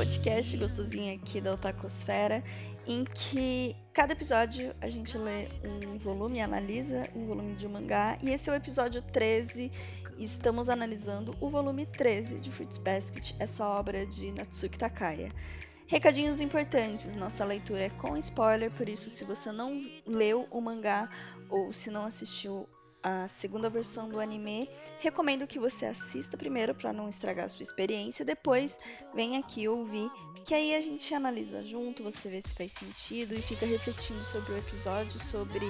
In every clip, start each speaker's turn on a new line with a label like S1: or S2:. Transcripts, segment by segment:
S1: podcast gostosinho aqui da Otakosfera, em que cada episódio a gente lê um volume, analisa um volume de um mangá, e esse é o episódio 13, e estamos analisando o volume 13 de Fruits Basket, essa obra de Natsuki Takaya. Recadinhos importantes, nossa leitura é com spoiler, por isso se você não leu o mangá ou se não assistiu a segunda versão do anime. Recomendo que você assista primeiro para não estragar a sua experiência, depois vem aqui ouvir, que aí a gente analisa junto, você vê se faz sentido e fica refletindo sobre o episódio, sobre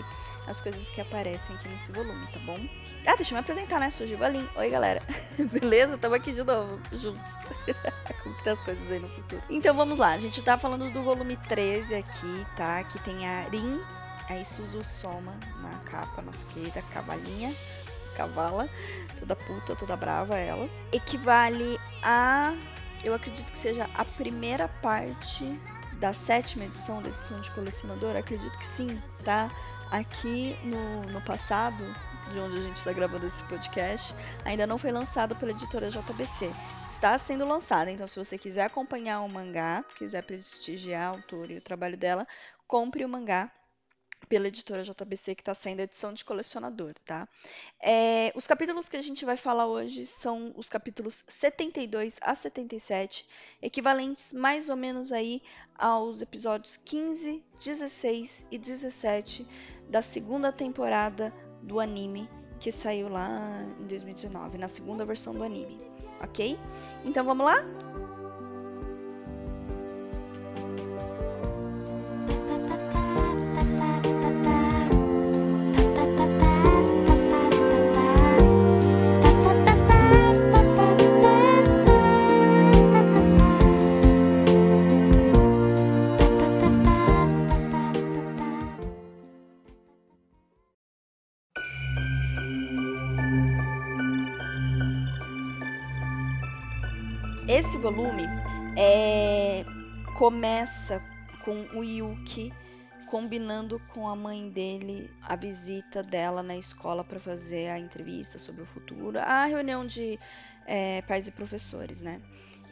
S1: as coisas que aparecem aqui nesse volume, tá bom? Ah, deixa eu me apresentar, né? Sou Givalin. Oi, galera. Beleza? Tamo aqui de novo, juntos. Como que tá as coisas aí no futuro? Então vamos lá, a gente tá falando do volume 13 aqui, tá? Que tem a Rin a Isuzu Soma na capa, nossa querida cavalinha, cavala, toda puta, toda brava ela. Equivale a, eu acredito que seja a primeira parte da sétima edição da edição de colecionador, acredito que sim, tá? Aqui no, no passado, de onde a gente está gravando esse podcast, ainda não foi lançado pela editora JBC. Está sendo lançado, então se você quiser acompanhar o mangá, quiser prestigiar a autora e o trabalho dela, compre o mangá pela editora JBC, que está saindo a edição de colecionador, tá? É, os capítulos que a gente vai falar hoje são os capítulos 72 a 77, equivalentes mais ou menos aí aos episódios 15, 16 e 17 da segunda temporada do anime que saiu lá em 2019, na segunda versão do anime, ok? Então vamos lá? Esse volume é, começa com o Yuki combinando com a mãe dele a visita dela na escola para fazer a entrevista sobre o futuro, a reunião de é, pais e professores, né?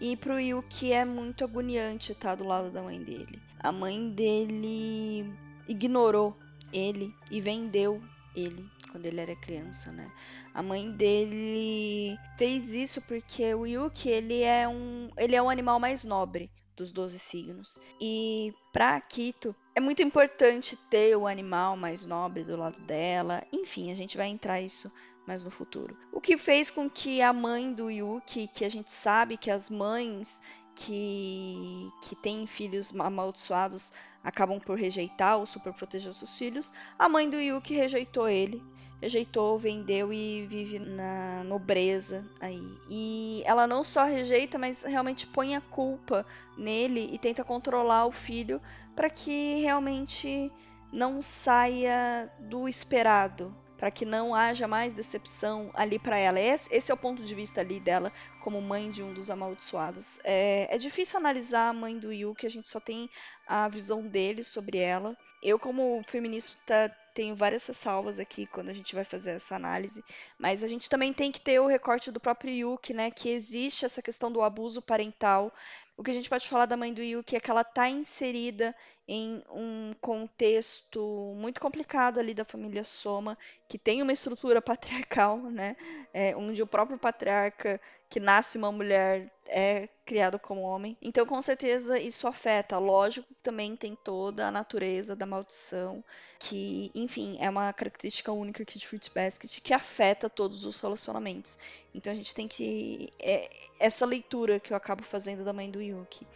S1: E pro Yuki é muito agoniante estar do lado da mãe dele. A mãe dele ignorou ele e vendeu ele quando ele era criança, né? A mãe dele fez isso porque o Yuki, ele é um, ele é um animal mais nobre dos 12 signos. E para Akito é muito importante ter o animal mais nobre do lado dela. Enfim, a gente vai entrar isso mais no futuro. O que fez com que a mãe do Yuki, que a gente sabe que as mães que, que têm filhos amaldiçoados acabam por rejeitar ou super proteger os seus filhos, a mãe do Yuki rejeitou ele rejeitou, vendeu e vive na nobreza aí. E ela não só rejeita, mas realmente põe a culpa nele e tenta controlar o filho para que realmente não saia do esperado, para que não haja mais decepção ali para ela. Esse, esse, é o ponto de vista ali dela como mãe de um dos amaldiçoados. É, é difícil analisar a mãe do Yu, que a gente só tem a visão dele sobre ela. Eu, como feminista, tenho várias ressalvas aqui quando a gente vai fazer essa análise, mas a gente também tem que ter o recorte do próprio Yuki, né, que existe essa questão do abuso parental. O que a gente pode falar da mãe do Yuki é que ela está inserida em um contexto muito complicado ali da família Soma, que tem uma estrutura patriarcal, né, é, onde o próprio patriarca que nasce uma mulher é criado como homem. Então, com certeza, isso afeta. Lógico que também tem toda a natureza da maldição, que, enfim, é uma característica única aqui de Fruit Basket que afeta todos os relacionamentos. Então, a gente tem que. É, essa leitura que eu acabo fazendo da mãe do Yuki.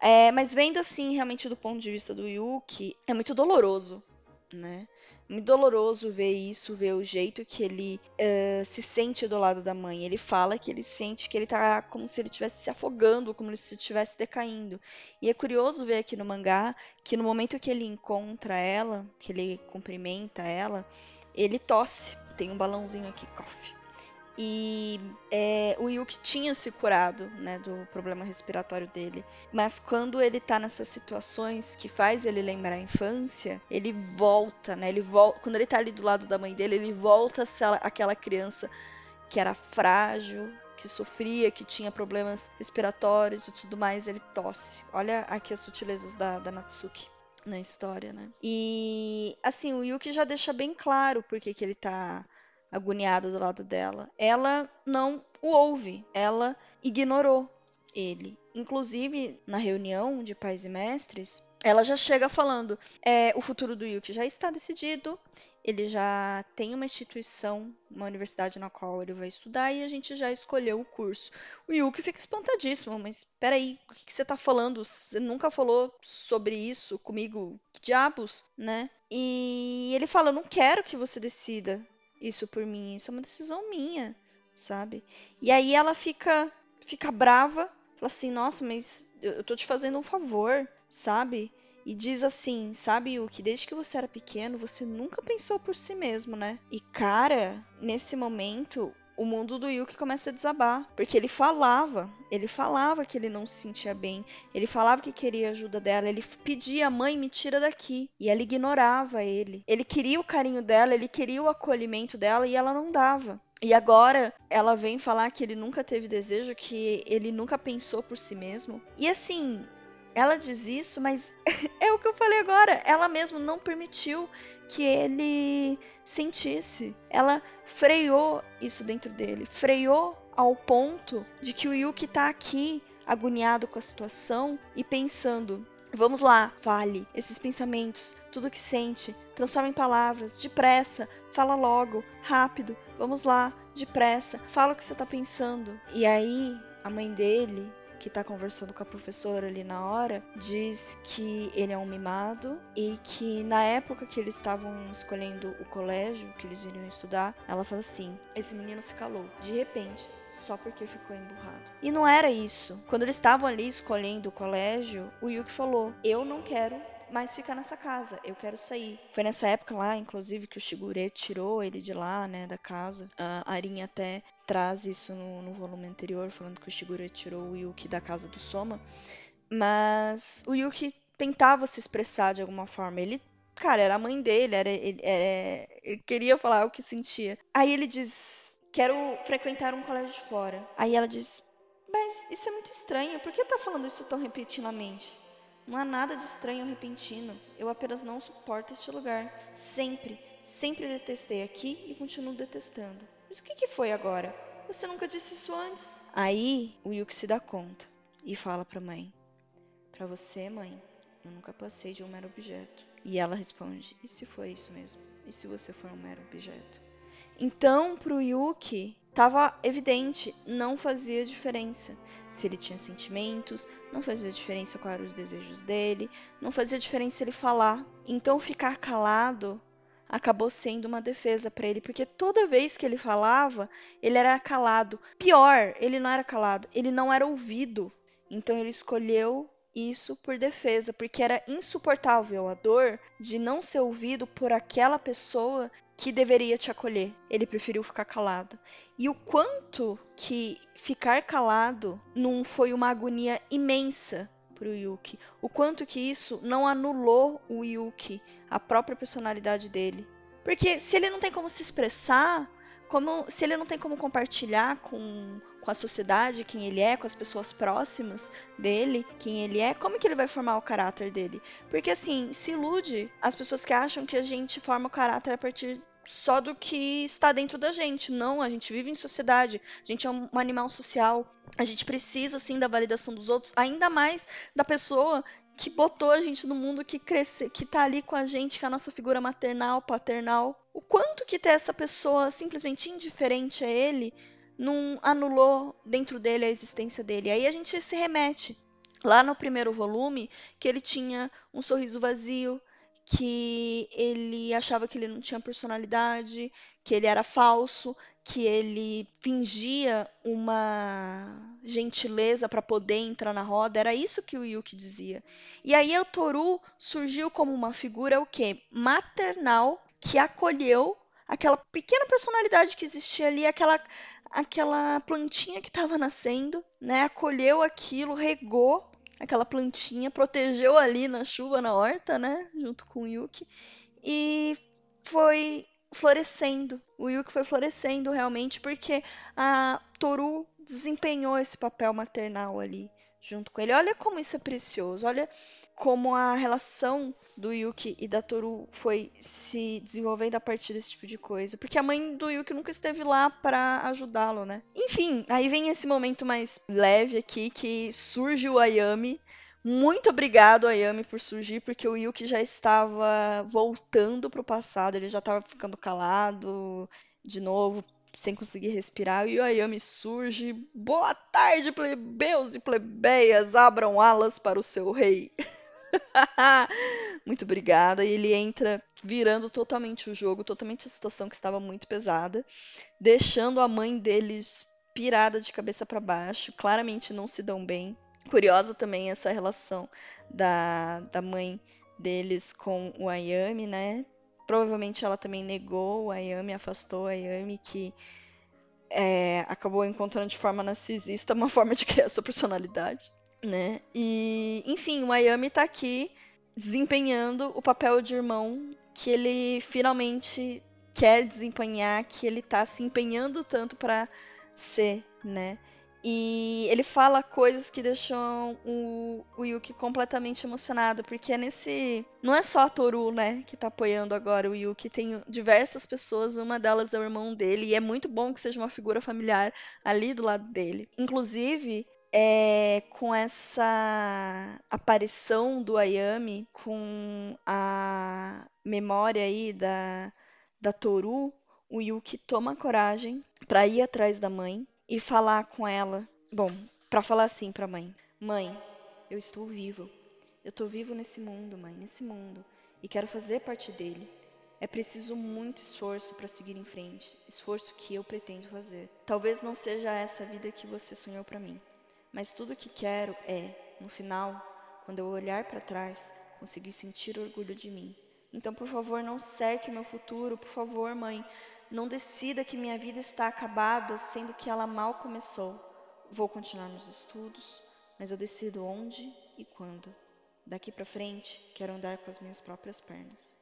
S1: É, mas vendo assim, realmente do ponto de vista do Yuki, é muito doloroso, né? Muito doloroso ver isso, ver o jeito que ele uh, se sente do lado da mãe. Ele fala que ele sente que ele tá como se ele estivesse se afogando, como se estivesse decaindo. E é curioso ver aqui no mangá que no momento que ele encontra ela, que ele cumprimenta ela, ele tosse. Tem um balãozinho aqui, coffee. E é, o Yuki tinha se curado né, do problema respiratório dele. Mas quando ele tá nessas situações que faz ele lembrar a infância, ele volta, né? Ele volta, quando ele tá ali do lado da mãe dele, ele volta a ser aquela criança que era frágil, que sofria, que tinha problemas respiratórios e tudo mais, ele tosse. Olha aqui as sutilezas da, da Natsuki na história, né? E assim, o Yuki já deixa bem claro porque que ele tá agoniado do lado dela. Ela não o ouve, ela ignorou ele. Inclusive, na reunião de pais e mestres, ela já chega falando: é, o futuro do Yuki já está decidido, ele já tem uma instituição, uma universidade na qual ele vai estudar e a gente já escolheu o curso. O Yuki fica espantadíssimo, mas peraí, o que, que você está falando? Você nunca falou sobre isso comigo? Que diabos, né? E ele fala: não quero que você decida isso por mim, isso é uma decisão minha, sabe? E aí ela fica, fica brava, fala assim: nossa, mas eu, tô te fazendo um favor, sabe? E diz assim, sabe, o que desde que você era pequeno, você nunca pensou por si mesmo, né? E cara, nesse momento, o mundo do Yuki começa a desabar, porque ele falava, ele falava que ele não se sentia bem, ele falava que queria ajuda dela, ele pedia, mãe, me tira daqui, e ela ignorava ele. Ele queria o carinho dela, ele queria o acolhimento dela e ela não dava. E agora ela vem falar que ele nunca teve desejo, que ele nunca pensou por si mesmo. E assim, ela diz isso, mas é o que eu falei agora. Ela mesmo não permitiu que ele sentisse. Ela freou isso dentro dele. Freou ao ponto de que o Yuki tá aqui, agoniado com a situação e pensando: Vamos lá, fale esses pensamentos, tudo que sente, transforma em palavras, depressa, fala logo, rápido, vamos lá, depressa, fala o que você tá pensando. E aí, a mãe dele que tá conversando com a professora ali na hora, diz que ele é um mimado e que na época que eles estavam escolhendo o colégio que eles iriam estudar, ela fala assim: esse menino se calou de repente. Só porque ficou emburrado. E não era isso. Quando eles estavam ali escolhendo o colégio, o Yuki falou: Eu não quero mais ficar nessa casa, eu quero sair. Foi nessa época lá, inclusive, que o Shigure tirou ele de lá, né, da casa. A Arin até traz isso no, no volume anterior, falando que o Shigure tirou o Yuki da casa do Soma. Mas o Yuki tentava se expressar de alguma forma. Ele, cara, era a mãe dele, era, ele, era, ele queria falar o que sentia. Aí ele diz: Quero frequentar um colégio de fora. Aí ela diz: Mas isso é muito estranho, por que tá falando isso tão repentinamente? Não há nada de estranho ou repentino. Eu apenas não suporto este lugar. Sempre, sempre detestei aqui e continuo detestando. Mas o que, que foi agora? Você nunca disse isso antes. Aí o Yuki se dá conta e fala para a mãe: Para você, mãe, eu nunca passei de um mero objeto. E ela responde: E se foi isso mesmo? E se você for um mero objeto? Então, pro Yuki, estava evidente, não fazia diferença se ele tinha sentimentos, não fazia diferença quais eram os desejos dele, não fazia diferença ele falar. Então, ficar calado acabou sendo uma defesa para ele, porque toda vez que ele falava, ele era calado. Pior, ele não era calado, ele não era ouvido. Então ele escolheu isso por defesa, porque era insuportável a dor de não ser ouvido por aquela pessoa que deveria te acolher. Ele preferiu ficar calado. E o quanto que ficar calado não foi uma agonia imensa pro Yuki. O quanto que isso não anulou o Yuki, a própria personalidade dele. Porque se ele não tem como se expressar, como se ele não tem como compartilhar com, com a sociedade quem ele é, com as pessoas próximas dele, quem ele é, como que ele vai formar o caráter dele? Porque assim, se ilude as pessoas que acham que a gente forma o caráter a partir só do que está dentro da gente. Não, a gente vive em sociedade, a gente é um animal social. A gente precisa sim da validação dos outros, ainda mais da pessoa que botou a gente no mundo, que cresce, que tá ali com a gente, que é a nossa figura maternal, paternal. O quanto que ter essa pessoa simplesmente indiferente a ele não anulou dentro dele a existência dele. Aí a gente se remete lá no primeiro volume que ele tinha um sorriso vazio, que ele achava que ele não tinha personalidade, que ele era falso, que ele fingia uma gentileza para poder entrar na roda. Era isso que o Yuki dizia. E aí o Toru surgiu como uma figura o quê? Maternal que acolheu aquela pequena personalidade que existia ali, aquela aquela plantinha que estava nascendo, né? Acolheu aquilo, regou aquela plantinha, protegeu ali na chuva, na horta, né? Junto com o Yuki. E foi florescendo. O Yuki foi florescendo realmente porque a Toru desempenhou esse papel maternal ali junto com ele. Olha como isso é precioso, olha como a relação do Yuki e da Toru foi se desenvolvendo a partir desse tipo de coisa. Porque a mãe do Yuki nunca esteve lá para ajudá-lo, né? Enfim, aí vem esse momento mais leve aqui que surge o Ayami. Muito obrigado, Ayami, por surgir, porque o Yuki já estava voltando pro passado, ele já estava ficando calado de novo, sem conseguir respirar, e o Ayami surge. Boa tarde, plebeus e plebeias, abram alas para o seu rei. muito obrigada. E ele entra virando totalmente o jogo, totalmente a situação que estava muito pesada, deixando a mãe deles pirada de cabeça para baixo. Claramente não se dão bem. Curiosa também essa relação da, da mãe deles com o Ayami, né? Provavelmente ela também negou o Ayami, afastou o Ayami, que é, acabou encontrando de forma narcisista uma forma de criar sua personalidade, né? E, enfim, o Ayami tá aqui desempenhando o papel de irmão que ele finalmente quer desempenhar, que ele tá se empenhando tanto para ser, né? E ele fala coisas que deixam o, o Yuki completamente emocionado, porque é nesse. Não é só a Toru, né, que tá apoiando agora o Yuki, tem diversas pessoas, uma delas é o irmão dele, e é muito bom que seja uma figura familiar ali do lado dele. Inclusive, é, com essa aparição do Ayami, com a memória aí da, da Toru, o Yuki toma coragem para ir atrás da mãe e falar com ela. Bom, para falar assim para a mãe: Mãe, eu estou vivo. Eu estou vivo nesse mundo, mãe, nesse mundo, e quero fazer parte dele. É preciso muito esforço para seguir em frente, esforço que eu pretendo fazer. Talvez não seja essa a vida que você sonhou para mim, mas tudo o que quero é, no final, quando eu olhar para trás, conseguir sentir orgulho de mim. Então, por favor, não cerque meu futuro, por favor, mãe, não decida que minha vida está acabada, sendo que ela mal começou. Vou continuar nos estudos, mas eu decido onde e quando. Daqui para frente, quero andar com as minhas próprias pernas.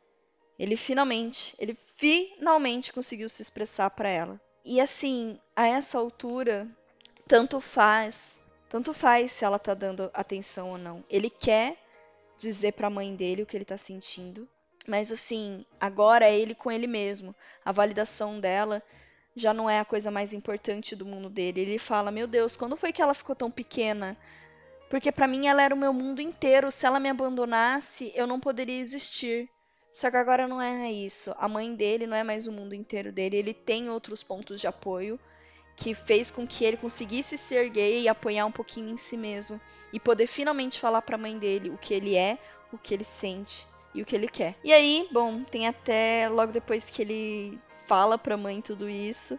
S1: Ele finalmente, ele finalmente conseguiu se expressar para ela. E assim, a essa altura, tanto faz, tanto faz se ela tá dando atenção ou não. Ele quer dizer para a mãe dele o que ele tá sentindo, mas assim, agora é ele com ele mesmo. A validação dela já não é a coisa mais importante do mundo dele. Ele fala: Meu Deus, quando foi que ela ficou tão pequena? Porque para mim ela era o meu mundo inteiro. Se ela me abandonasse, eu não poderia existir. Só que agora não é isso. A mãe dele não é mais o mundo inteiro dele. Ele tem outros pontos de apoio que fez com que ele conseguisse se erguer e apoiar um pouquinho em si mesmo e poder finalmente falar para a mãe dele o que ele é, o que ele sente e o que ele quer. E aí, bom, tem até logo depois que ele fala pra mãe tudo isso.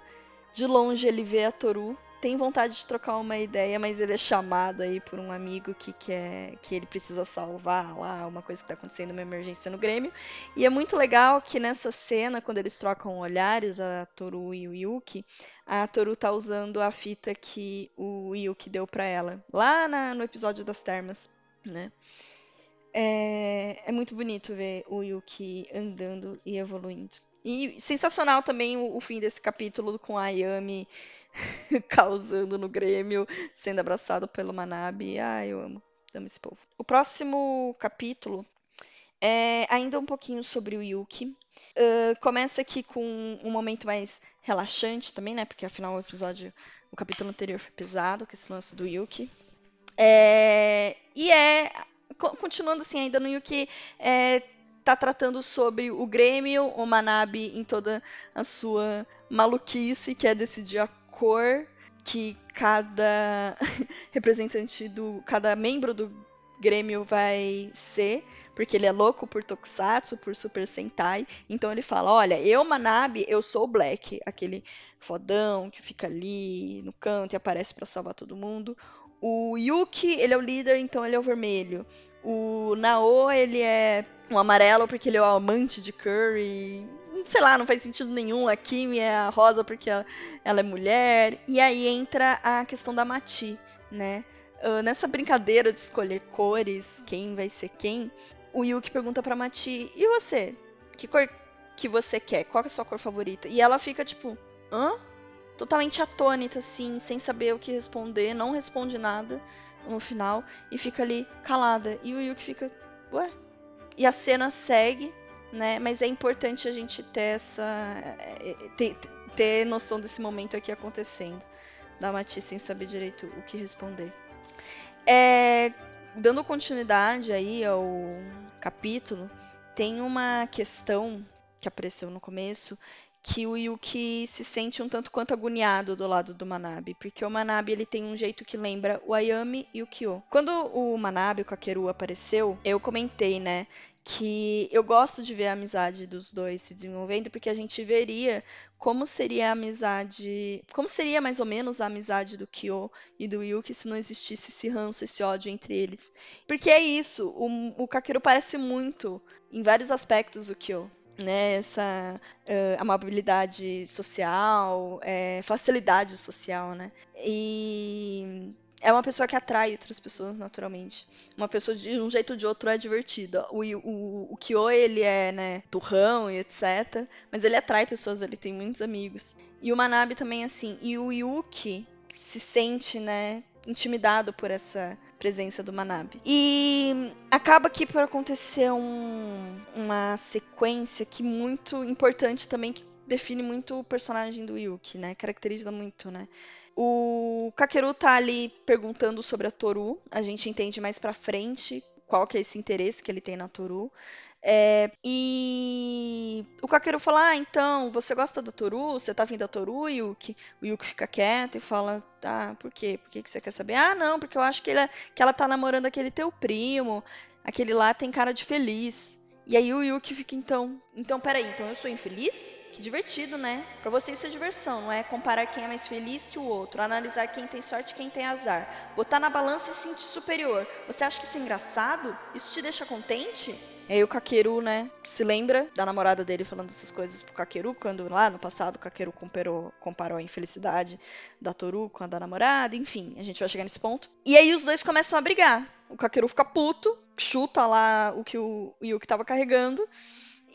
S1: De longe ele vê a Toru, tem vontade de trocar uma ideia, mas ele é chamado aí por um amigo que quer que ele precisa salvar lá, uma coisa que tá acontecendo, uma emergência no Grêmio. E é muito legal que nessa cena, quando eles trocam olhares, a Toru e o Yuki, a Toru tá usando a fita que o Yuki deu para ela, lá na, no episódio das termas, né? É, é muito bonito ver o Yuki andando e evoluindo. E sensacional também o, o fim desse capítulo com a Ayami causando no Grêmio, sendo abraçado pelo Manabe. Ah, eu amo. Amo esse povo. O próximo capítulo é ainda um pouquinho sobre o Yuki. Uh, começa aqui com um momento mais relaxante também, né? Porque afinal o episódio, o capítulo anterior foi pesado, com esse lance do Yuki. É, e é continuando assim, ainda no Yuki é, tá tratando sobre o Grêmio, o Manabe em toda a sua maluquice, que é decidir a cor que cada representante do. cada membro do Grêmio vai ser, porque ele é louco por Tokusatsu, por Super Sentai. Então ele fala: Olha, eu, Manabe, eu sou o Black, aquele fodão que fica ali no canto e aparece para salvar todo mundo. O Yuki, ele é o líder, então ele é o vermelho. O Nao, ele é um amarelo porque ele é o amante de Curry. Sei lá, não faz sentido nenhum. A Kimi é a rosa porque ela, ela é mulher. E aí entra a questão da Mati, né? Uh, nessa brincadeira de escolher cores, quem vai ser quem, o Yuki pergunta pra Mati, e você? Que cor que você quer? Qual é a sua cor favorita? E ela fica tipo, hã? totalmente atônita, assim, sem saber o que responder, não responde nada no final e fica ali calada. E o Yuki fica, ué? E a cena segue, né? Mas é importante a gente ter essa. É, é, ter, ter noção desse momento aqui acontecendo. Da Mati sem saber direito o que responder. É, dando continuidade aí ao capítulo, tem uma questão que apareceu no começo que o Yuki se sente um tanto quanto agoniado do lado do Manabe, porque o Manabe ele tem um jeito que lembra o Ayami e o Kyo. Quando o Manabe, o Kakeru apareceu, eu comentei, né, que eu gosto de ver a amizade dos dois se desenvolvendo, porque a gente veria como seria a amizade, como seria mais ou menos a amizade do Kyo e do Yuki se não existisse esse ranço, esse ódio entre eles. Porque é isso, o, o parece muito, em vários aspectos, o Kyo né, essa uh, amabilidade social, é, facilidade social, né? E é uma pessoa que atrai outras pessoas naturalmente. Uma pessoa de um jeito ou de outro é divertida. O, o, o Kyo, ele é, né, turrão e etc. Mas ele atrai pessoas, ele tem muitos amigos. E o Manabe também, assim. E o Yuki se sente, né, intimidado por essa presença do Manabe. E acaba aqui por acontecer um, uma sequência que muito importante também, que define muito o personagem do Yuki, né? Caracteriza muito, né? O Kakeru tá ali perguntando sobre a Toru. A gente entende mais pra frente qual que é esse interesse que ele tem na Toru. É, e o Kakeru fala: Ah, então, você gosta da Toru? Você tá vindo da Toru, Yuki? O Yuki fica quieto e fala: Ah, por quê? Por que, que você quer saber? Ah, não, porque eu acho que, é, que ela tá namorando aquele teu primo. Aquele lá tem cara de feliz. E aí o Yuki fica então, então peraí, então eu sou infeliz? Que divertido, né? Para você isso é diversão, não é comparar quem é mais feliz que o outro, analisar quem tem sorte e quem tem azar, botar na balança e se sentir superior. Você acha que isso é engraçado? Isso te deixa contente? E aí o Kakeru, né, se lembra da namorada dele falando essas coisas pro Kakeru, quando lá no passado o Kakeru comparou, comparou a infelicidade da Toru com a da namorada, enfim, a gente vai chegar nesse ponto. E aí os dois começam a brigar. O Kakeru fica puto, chuta lá o que o Yuki tava carregando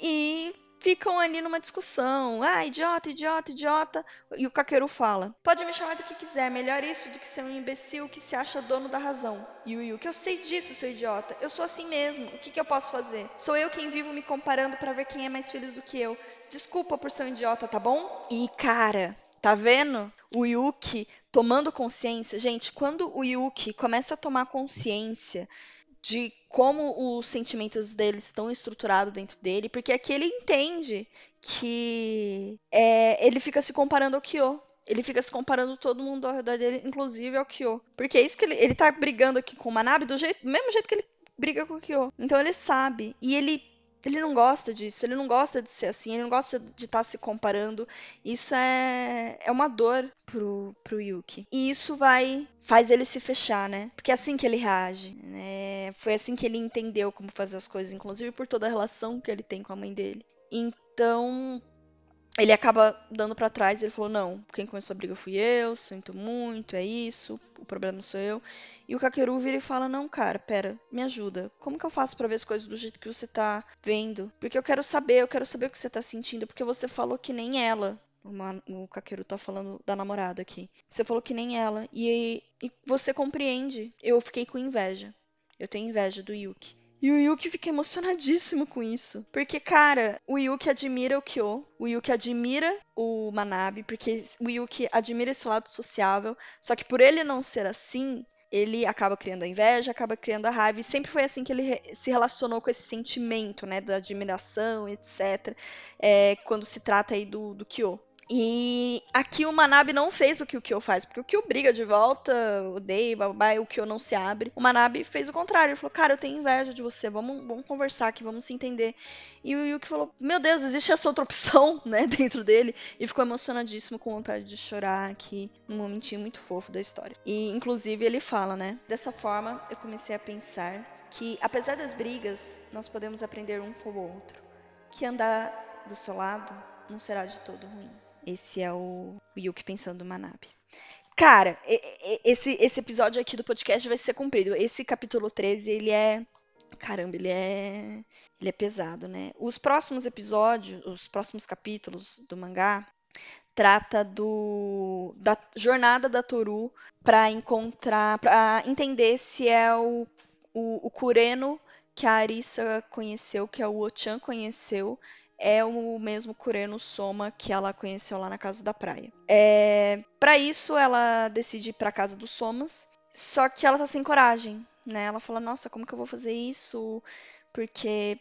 S1: e ficam ali numa discussão. Ah, idiota, idiota, idiota. E o Kakeru fala: Pode me chamar do que quiser, melhor isso do que ser um imbecil que se acha dono da razão. E o Yuki: Eu sei disso, seu idiota. Eu sou assim mesmo. O que, que eu posso fazer? Sou eu quem vivo me comparando para ver quem é mais feliz do que eu. Desculpa por ser um idiota, tá bom? E cara, tá vendo? O Yuki tomando consciência. Gente, quando o Yuki começa a tomar consciência de como os sentimentos dele estão estruturados dentro dele, porque aqui ele entende que é, ele fica se comparando ao Kyo. Ele fica se comparando todo mundo ao redor dele, inclusive ao Kyo. Porque é isso que ele, ele tá brigando aqui com o Manabe do, jeito, mesmo jeito que ele briga com o Kyo. Então ele sabe. E ele ele não gosta disso, ele não gosta de ser assim, ele não gosta de estar tá se comparando. Isso é, é uma dor pro, pro Yuki. E isso vai. faz ele se fechar, né? Porque é assim que ele reage. Né? Foi assim que ele entendeu como fazer as coisas, inclusive por toda a relação que ele tem com a mãe dele. Então, ele acaba dando para trás. Ele falou: Não, quem começou a briga fui eu, sinto muito, é isso, o problema sou eu. E o Kakeru vira e fala: Não, cara, pera, me ajuda. Como que eu faço para ver as coisas do jeito que você tá vendo? Porque eu quero saber, eu quero saber o que você tá sentindo, porque você falou que nem ela. O Kakeru tá falando da namorada aqui. Você falou que nem ela. E, e você compreende. Eu fiquei com inveja. Eu tenho inveja do Yuki. E o Yuki fica emocionadíssimo com isso. Porque, cara, o Yuki admira o Kyo, o Yuki admira o Manabe, porque o Yuki admira esse lado sociável. Só que por ele não ser assim, ele acaba criando a inveja, acaba criando a raiva, e sempre foi assim que ele se relacionou com esse sentimento, né, da admiração, etc., é, quando se trata aí do, do Kyo. E aqui o Manabe não fez o que o Kyo faz, porque o Kyo briga de volta, odeia, babá, o Kyo não se abre. O Manabe fez o contrário, ele falou, cara, eu tenho inveja de você, vamos, vamos conversar aqui, vamos se entender. E o Yuki falou, meu Deus, existe essa outra opção, né, dentro dele, e ficou emocionadíssimo com vontade de chorar aqui, num momentinho muito fofo da história. E, inclusive, ele fala, né, dessa forma eu comecei a pensar que, apesar das brigas, nós podemos aprender um com o outro, que andar do seu lado não será de todo ruim. Esse é o, Yuki pensando Manabe. Cara, esse, esse episódio aqui do podcast vai ser cumprido. Esse capítulo 13, ele é. Caramba, ele é. Ele é pesado, né? Os próximos episódios, os próximos capítulos do mangá trata do da jornada da Toru para encontrar, para entender se é o, o, o Kureno que a Arisa conheceu, que a Ochan conheceu, é o mesmo Kureno Soma que ela conheceu lá na casa da praia. É, para isso, ela decide ir para casa dos Somas, só que ela tá sem coragem, né? Ela fala: Nossa, como que eu vou fazer isso? Porque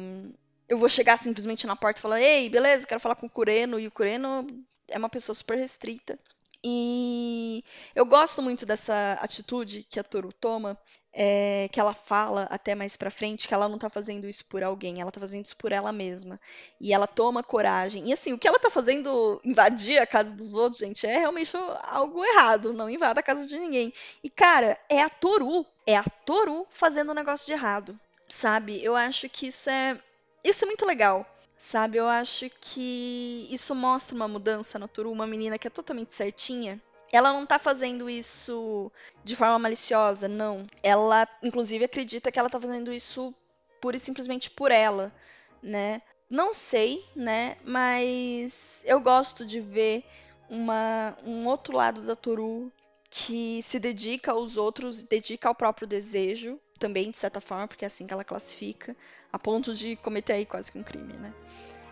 S1: um, eu vou chegar simplesmente na porta e falar: Ei, beleza, quero falar com o Kureno. E o Kureno é uma pessoa super restrita. E eu gosto muito dessa atitude que a Toru toma, é, que ela fala até mais pra frente que ela não tá fazendo isso por alguém, ela tá fazendo isso por ela mesma. E ela toma coragem. E assim, o que ela tá fazendo, invadir a casa dos outros, gente, é realmente algo errado. Não invada a casa de ninguém. E cara, é a Toru, é a Toru fazendo um negócio de errado. Sabe? Eu acho que isso é. Isso é muito legal. Sabe, eu acho que isso mostra uma mudança na Toru, uma menina que é totalmente certinha. Ela não tá fazendo isso de forma maliciosa, não. Ela, inclusive, acredita que ela tá fazendo isso pura e simplesmente por ela, né? Não sei, né? Mas eu gosto de ver uma, um outro lado da Toru que se dedica aos outros, dedica ao próprio desejo, também de certa forma, porque é assim que ela classifica, a ponto de cometer aí quase que um crime, né?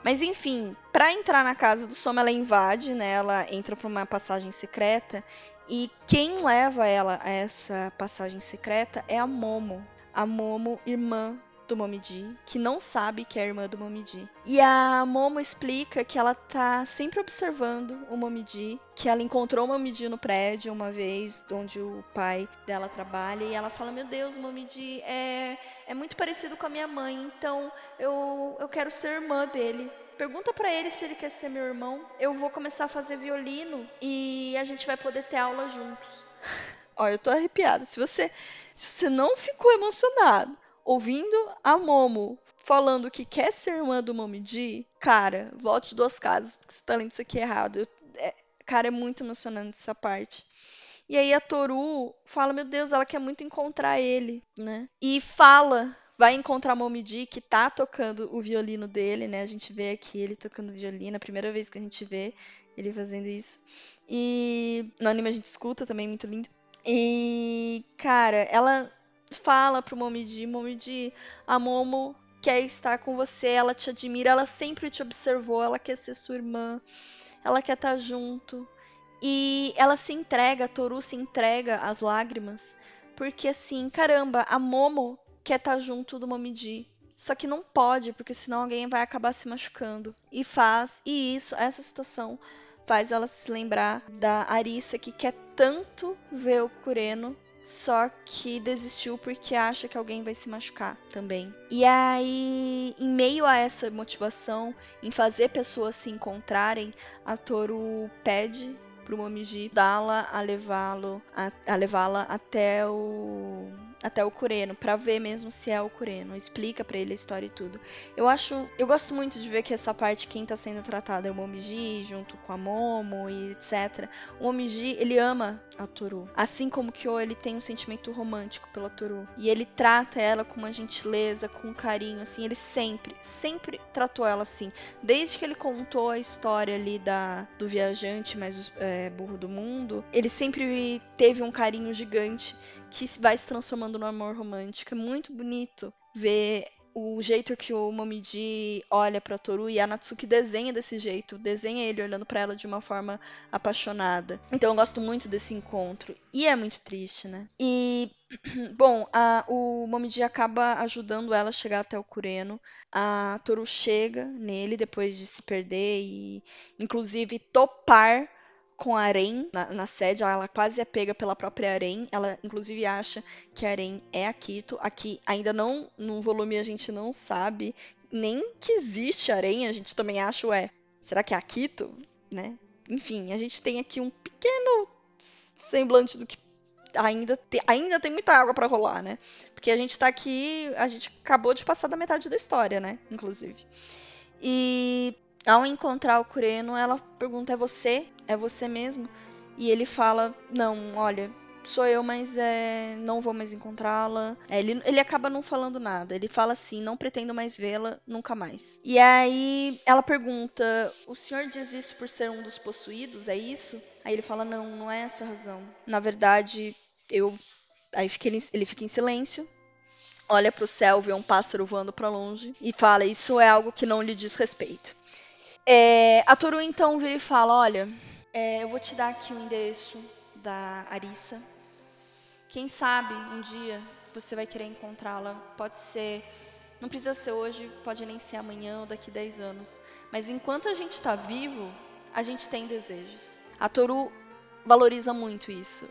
S1: Mas enfim, para entrar na casa do Soma, ela invade, né? Ela entra por uma passagem secreta e quem leva ela a essa passagem secreta é a Momo. A Momo, irmã do Momiji, que não sabe que é a irmã do Momiji. E a Momo explica que ela tá sempre observando o Momiji, que ela encontrou o Momiji no prédio uma vez, onde o pai dela trabalha, e ela fala: Meu Deus, o Momiji é, é muito parecido com a minha mãe, então eu, eu quero ser irmã dele. Pergunta para ele se ele quer ser meu irmão. Eu vou começar a fazer violino e a gente vai poder ter aula juntos. Olha, eu tô arrepiada. Se você, se você não ficou emocionado ouvindo a Momo falando que quer ser irmã do Momiji, cara, volte duas casas, porque você tá lendo isso aqui errado. Eu, é, cara, é muito emocionante essa parte. E aí a Toru fala, meu Deus, ela quer muito encontrar ele, né? E fala, vai encontrar Momiji, que tá tocando o violino dele, né? A gente vê aqui ele tocando violino, a primeira vez que a gente vê ele fazendo isso. E no anime a gente escuta também, muito lindo. E, cara, ela fala pro Momiji, Momiji, a Momo quer estar com você, ela te admira, ela sempre te observou, ela quer ser sua irmã, ela quer estar junto. E ela se entrega, a Toru se entrega às lágrimas, porque assim, caramba, a Momo quer estar junto do Momiji. Só que não pode, porque senão alguém vai acabar se machucando. E faz, e isso, essa situação faz ela se lembrar da Arissa que quer tanto ver o Kureno só que desistiu porque acha que alguém vai se machucar também. E aí, em meio a essa motivação, em fazer pessoas se encontrarem, a Toru pede pro Momiji dá-la a levá-lo a, a levá-la até o até o Kureno, para ver mesmo se é o Kureno, explica para ele a história e tudo. Eu acho, eu gosto muito de ver que essa parte quem tá sendo tratada é o Momiji junto com a Momo e etc. O Momiji, ele ama a Toru, assim como que o ele tem um sentimento romântico pela Toru, e ele trata ela com uma gentileza, com um carinho assim, ele sempre, sempre tratou ela assim, desde que ele contou a história ali da do viajante mais é, burro do mundo, ele sempre teve um carinho gigante que vai se transformando no amor romântico. É muito bonito ver o jeito que o Momiji olha para Toru e a Natsuki desenha desse jeito, desenha ele olhando para ela de uma forma apaixonada. Então eu gosto muito desse encontro e é muito triste, né? E bom, a, o Momiji acaba ajudando ela a chegar até o Kureno. A Toru chega nele depois de se perder e inclusive topar com a Aren na, na, sede, ela quase é pega pela própria Aren. Ela, inclusive, acha que a Aren é a Kito. Aqui, ainda não, no volume, a gente não sabe nem que existe a Aren. A gente também acha, ué, será que é a Kito? Né? Enfim, a gente tem aqui um pequeno semblante do que ainda, te, ainda tem muita água para rolar, né? Porque a gente tá aqui, a gente acabou de passar da metade da história, né? Inclusive. E ao encontrar o Kureno, ela pergunta: É você? É você mesmo? E ele fala: Não, olha, sou eu, mas é, não vou mais encontrá-la. É, ele, ele acaba não falando nada. Ele fala assim: não pretendo mais vê-la nunca mais. E aí ela pergunta: o senhor diz isso por ser um dos possuídos? É isso? Aí ele fala: não, não é essa a razão. Na verdade, eu. Aí fica, ele, ele fica em silêncio olha para o céu, vê um pássaro voando para longe e fala: Isso é algo que não lhe diz respeito. É, a Toru então vira e fala: Olha, é, eu vou te dar aqui o endereço da Arissa. Quem sabe um dia você vai querer encontrá-la. Pode ser, não precisa ser hoje, pode nem ser amanhã ou daqui 10 anos. Mas enquanto a gente está vivo, a gente tem desejos. A Toru valoriza muito isso.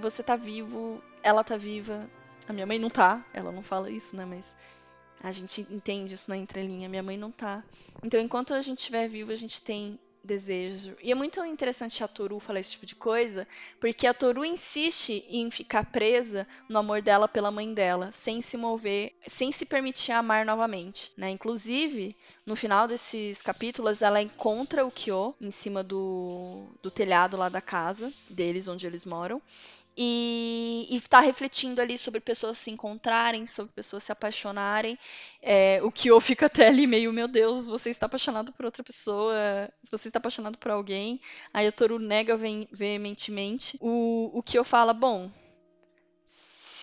S1: Você está vivo, ela está viva, a minha mãe não tá, ela não fala isso, né? Mas a gente entende isso na entrelinha. Minha mãe não tá. Então, enquanto a gente estiver vivo, a gente tem desejo. E é muito interessante a Toru falar esse tipo de coisa, porque a Toru insiste em ficar presa no amor dela pela mãe dela, sem se mover, sem se permitir amar novamente, né? Inclusive, no final desses capítulos, ela encontra o Kyo em cima do, do telhado lá da casa deles, onde eles moram, e está refletindo ali sobre pessoas se encontrarem, sobre pessoas se apaixonarem. É, o Kyo fica até ali meio, meu Deus, você está apaixonado por outra pessoa, você está apaixonado por alguém. Aí o Toru nega veementemente. O, o Kyo fala, bom,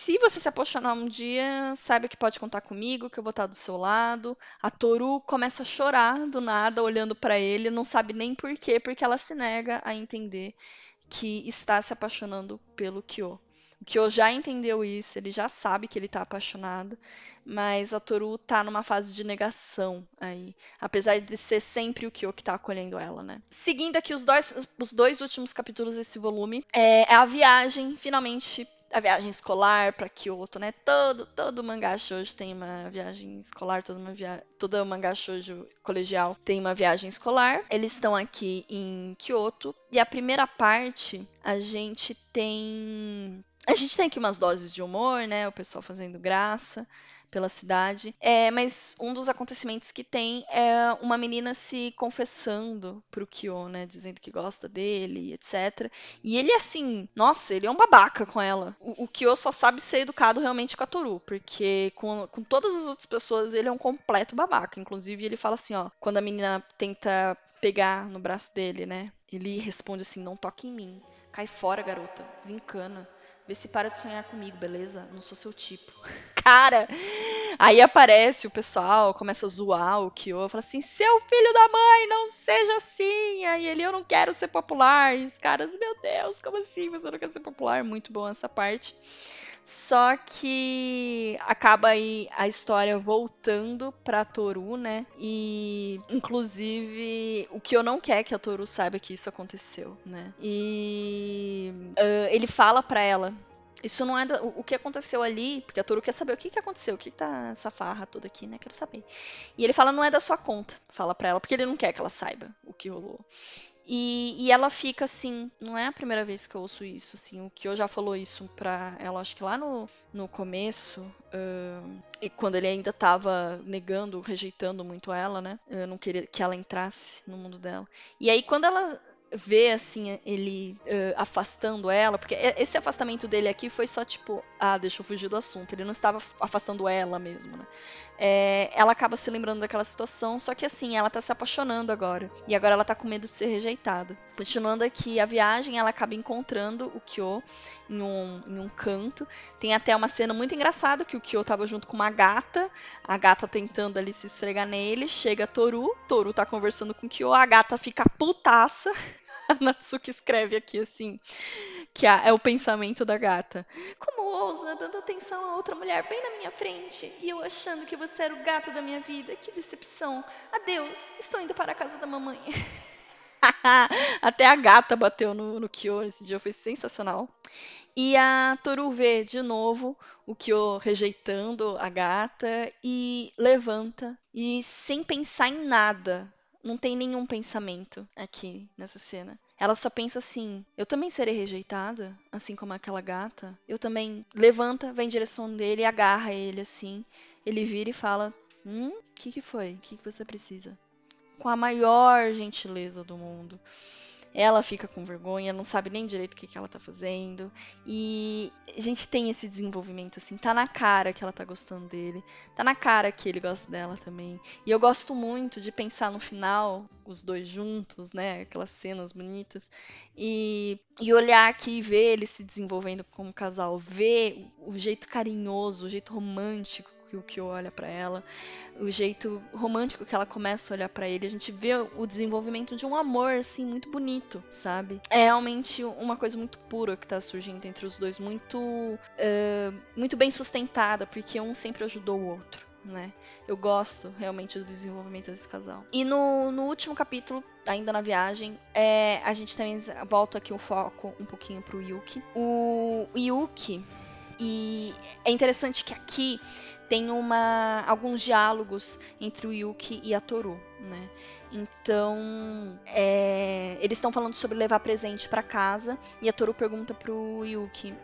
S1: se você se apaixonar um dia, saiba que pode contar comigo, que eu vou estar do seu lado. A Toru começa a chorar do nada, olhando para ele, não sabe nem por quê, porque ela se nega a entender que está se apaixonando pelo Kyo. O Kyo já entendeu isso, ele já sabe que ele está apaixonado, mas a Toru tá numa fase de negação aí, apesar de ser sempre o Kyo que tá acolhendo ela, né? Seguindo aqui os dois, os dois últimos capítulos desse volume, é, é a viagem finalmente a viagem escolar para Kyoto, né? Todo todo mangá shoujo tem uma viagem escolar, toda uma via... todo mangá shoujo colegial tem uma viagem escolar. Eles estão aqui em Kyoto e a primeira parte a gente tem a gente tem aqui umas doses de humor, né? O pessoal fazendo graça pela cidade. É, mas um dos acontecimentos que tem é uma menina se confessando pro Kyo, né? Dizendo que gosta dele, etc. E ele, assim, nossa, ele é um babaca com ela. O, o Kyo só sabe ser educado realmente com a Toru, porque com, com todas as outras pessoas ele é um completo babaca. Inclusive, ele fala assim, ó, quando a menina tenta pegar no braço dele, né? Ele responde assim: não toque em mim. Cai fora, garota. Desencana. Vê se para de sonhar comigo, beleza? Não sou seu tipo. Cara! Aí aparece o pessoal, começa a zoar o Kyo, fala assim: seu filho da mãe, não seja assim. Aí ele, eu não quero ser popular. E os caras, meu Deus, como assim você não quer ser popular? Muito bom essa parte. Só que acaba aí a história voltando pra Toru, né? E inclusive o que eu não quer que a Toru saiba que isso aconteceu, né? E uh, ele fala pra ela isso não é o que aconteceu ali, porque a Toru quer saber o que, que aconteceu, o que, que tá essa farra toda aqui, né? Quero saber. E ele fala, não é da sua conta, fala pra ela, porque ele não quer que ela saiba o que rolou. E, e, ela fica assim, não é a primeira vez que eu ouço isso, assim, o eu já falou isso pra ela, acho que lá no, no começo, uh, e quando ele ainda tava negando, rejeitando muito ela, né, eu não queria que ela entrasse no mundo dela. E aí quando ela vê assim ele uh, afastando ela, porque esse afastamento dele aqui foi só tipo, ah, deixa eu fugir do assunto. Ele não estava afastando ela mesmo, né? É, ela acaba se lembrando daquela situação, só que assim, ela tá se apaixonando agora. E agora ela tá com medo de ser rejeitada. Continuando aqui a viagem, ela acaba encontrando o Kyo em um, em um canto. Tem até uma cena muito engraçada que o Kyo tava junto com uma gata, a gata tentando ali se esfregar nele. Chega Toru, Toru tá conversando com o Kyo, a gata fica putaça. A Natsuki escreve aqui assim que é o pensamento da gata. Como ousa, dando atenção a outra mulher bem na minha frente, e eu achando que você era o gato da minha vida. Que decepção. Adeus, estou indo para a casa da mamãe. Até a gata bateu no, no Kyo esse dia, foi sensacional. E a Toru vê de novo o Kyo rejeitando a gata e levanta e sem pensar em nada, não tem nenhum pensamento aqui nessa cena. Ela só pensa assim: eu também serei rejeitada, assim como aquela gata. Eu também. Levanta, vai em direção dele agarra ele assim. Ele vira e fala: Hum, o que, que foi? O que, que você precisa? Com a maior gentileza do mundo. Ela fica com vergonha, não sabe nem direito o que, que ela tá fazendo. E a gente tem esse desenvolvimento, assim, tá na cara que ela tá gostando dele, tá na cara que ele gosta dela também. E eu gosto muito de pensar no final, os dois juntos, né? Aquelas cenas bonitas. E, e olhar aqui e ver eles se desenvolvendo como casal, ver o jeito carinhoso, o jeito romântico que o Kyo olha para ela, o jeito romântico que ela começa a olhar para ele, a gente vê o desenvolvimento de um amor assim muito bonito, sabe? É realmente uma coisa muito pura que tá surgindo entre os dois, muito uh, muito bem sustentada, porque um sempre ajudou o outro. Né? Eu gosto realmente do desenvolvimento desse casal. E no, no último capítulo, ainda na viagem, é, a gente também volta aqui o foco um pouquinho pro Yuki. O Yuki, e é interessante que aqui tem uma, alguns diálogos entre o Yuki e a Toru, né? Então, é, eles estão falando sobre levar presente para casa e a Toru pergunta pro Yuki: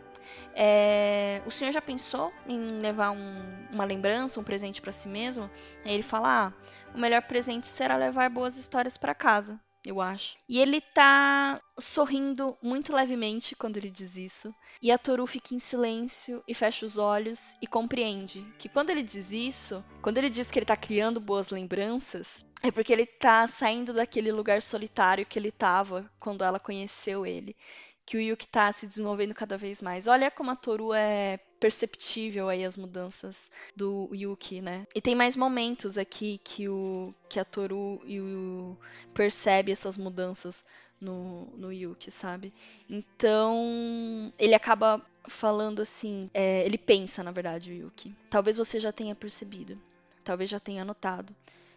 S1: é, o senhor já pensou em levar um, uma lembrança, um presente para si mesmo? Aí ele fala: ah, o melhor presente será levar boas histórias para casa eu acho. E ele tá sorrindo muito levemente quando ele diz isso. E a Toru fica em silêncio e fecha os olhos e compreende que quando ele diz isso, quando ele diz que ele tá criando boas lembranças, é porque ele tá saindo daquele lugar solitário que ele tava quando ela conheceu ele que o Yuki tá se desenvolvendo cada vez mais. Olha como a Toru é perceptível aí as mudanças do Yuki, né? E tem mais momentos aqui que o que a Toru e o percebe essas mudanças no, no Yuki, sabe? Então ele acaba falando assim, é, ele pensa na verdade o Yuki. Talvez você já tenha percebido, talvez já tenha notado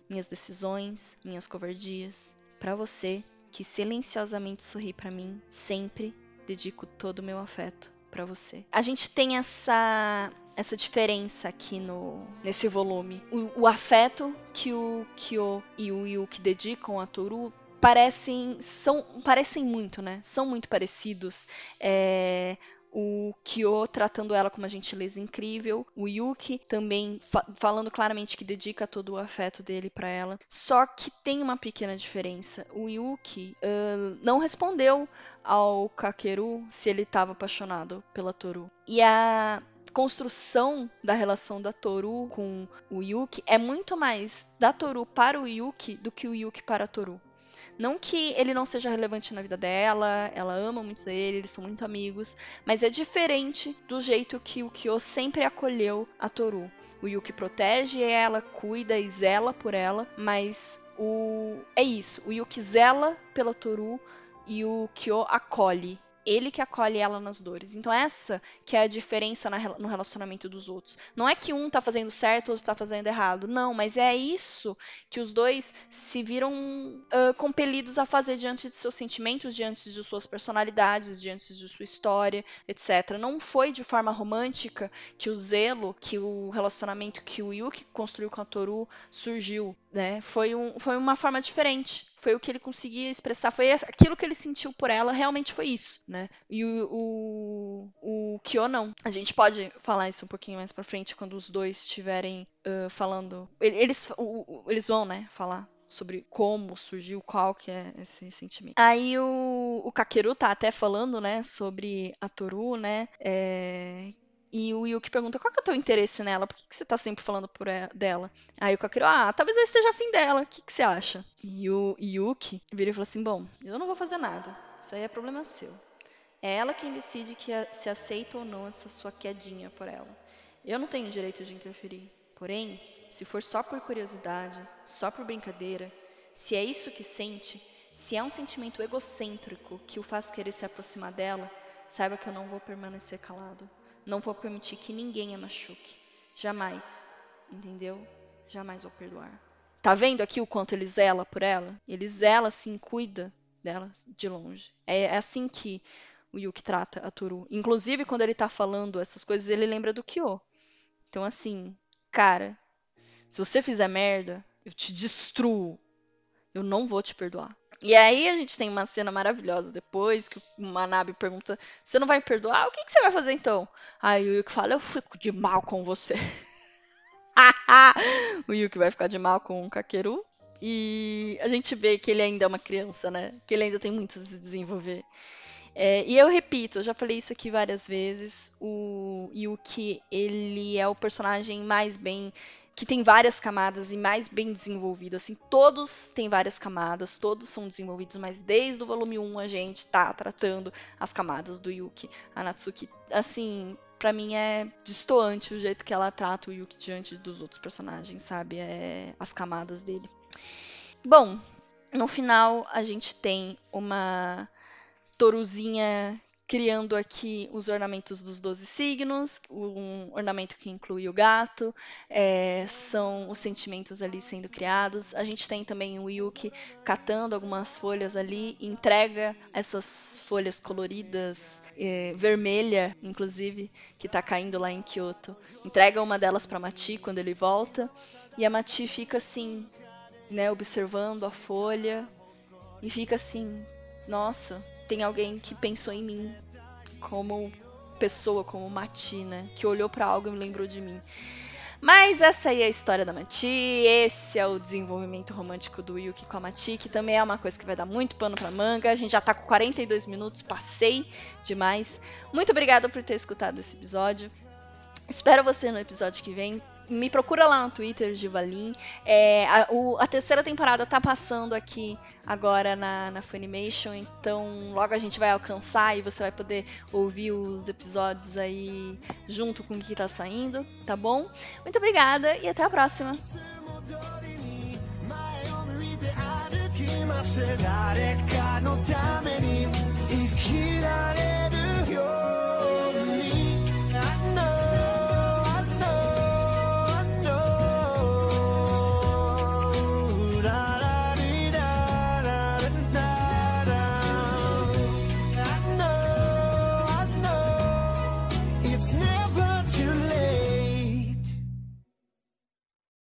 S1: minhas decisões, minhas covardias. Para você, que silenciosamente sorri para mim, sempre dedico todo o meu afeto para você. A gente tem essa essa diferença aqui no nesse volume. O, o afeto que o Kyo e o Yuki dedicam a Toru parecem são parecem muito, né? São muito parecidos. É, o Kyo tratando ela com uma gentileza incrível, o Yuki também fa falando claramente que dedica todo o afeto dele para ela. Só que tem uma pequena diferença. O Yuki uh, não respondeu ao Kakeru se ele estava apaixonado pela Toru. E a construção da relação da Toru com o Yuki é muito mais da Toru para o Yuki do que o Yuki para a Toru. Não que ele não seja relevante na vida dela, ela ama muito ele, eles são muito amigos, mas é diferente do jeito que o Kyo sempre acolheu a Toru. O Yuki protege ela, cuida e zela por ela, mas o é isso, o Yuki zela pela Toru e o Kyo acolhe ele que acolhe ela nas dores. Então essa que é a diferença no relacionamento dos outros. Não é que um tá fazendo certo, outro tá fazendo errado. Não, mas é isso que os dois se viram uh, compelidos a fazer diante de seus sentimentos, diante de suas personalidades, diante de sua história, etc. Não foi de forma romântica que o zelo, que o relacionamento que o Yuki construiu com a Toru surgiu né? Foi, um, foi uma forma diferente. Foi o que ele conseguia expressar. Foi aquilo que ele sentiu por ela, realmente foi isso, né? E o, o, o Kyo não. A gente pode falar isso um pouquinho mais pra frente, quando os dois estiverem uh, falando. Eles, o, eles vão, né, falar sobre como surgiu, qual que é esse sentimento. Aí o, o Kakeru tá até falando, né, sobre a Toru, né, é, e o Yuki pergunta qual que é o teu interesse nela, por que, que você tá sempre falando ela, dela? Aí o Kakeru, ah, talvez eu esteja afim dela, o que, que você acha? E o Yuki vira e fala assim, bom, eu não vou fazer nada, isso aí é problema seu. É ela quem decide que se aceita ou não essa sua quedinha por ela. Eu não tenho direito de interferir. Porém, se for só por curiosidade, só por brincadeira, se é isso que sente, se é um sentimento egocêntrico que o faz querer se aproximar dela, saiba que eu não vou permanecer calado. Não vou permitir que ninguém a machuque. Jamais. Entendeu? Jamais vou perdoar. Tá vendo aqui o quanto ele zela por ela? Ele zela, assim, cuida dela de longe. É, é assim que o Yuki trata a Toru. Inclusive, quando ele tá falando essas coisas, ele lembra do Kyo. Então, assim, cara, se você fizer merda, eu te destruo. Eu não vou te perdoar. E aí a gente tem uma cena maravilhosa depois, que o Manabe pergunta, você não vai me perdoar? O que, que você vai fazer então? Aí o Yuki fala, eu fico de mal com você. o Yuki vai ficar de mal com o Kakeru, E a gente vê que ele ainda é uma criança, né? Que ele ainda tem muito a se desenvolver. É, e eu repito, eu já falei isso aqui várias vezes, o Yuki, ele é o personagem mais bem que tem várias camadas e mais bem desenvolvido. Assim, todos têm várias camadas, todos são desenvolvidos, mas desde o volume 1 a gente tá tratando as camadas do Yuki. A Natsuki, assim, para mim é distoante o jeito que ela trata o Yuki diante dos outros personagens, sabe? É as camadas dele. Bom, no final a gente tem uma Toruzinha criando aqui os ornamentos dos 12 signos, um ornamento que inclui o gato, é, são os sentimentos ali sendo criados. A gente tem também o Yuki catando algumas folhas ali, entrega essas folhas coloridas, é, vermelha, inclusive, que está caindo lá em Kyoto. Entrega uma delas para Mati quando ele volta, e a Mati fica assim, né, observando a folha, e fica assim, nossa, tem alguém que pensou em mim como pessoa, como Mati, né? Que olhou para algo e me lembrou de mim. Mas essa aí é a história da Mati, esse é o desenvolvimento romântico do Yuki com a Mati, que também é uma coisa que vai dar muito pano pra manga. A gente já tá com 42 minutos, passei demais. Muito obrigada por ter escutado esse episódio. Espero você no episódio que vem me procura lá no Twitter, Givalin. É, a, o, a terceira temporada tá passando aqui agora na, na Funimation, então logo a gente vai alcançar e você vai poder ouvir os episódios aí junto com o que tá saindo, tá bom? Muito obrigada e até a próxima!「誰かのために生きられるよ」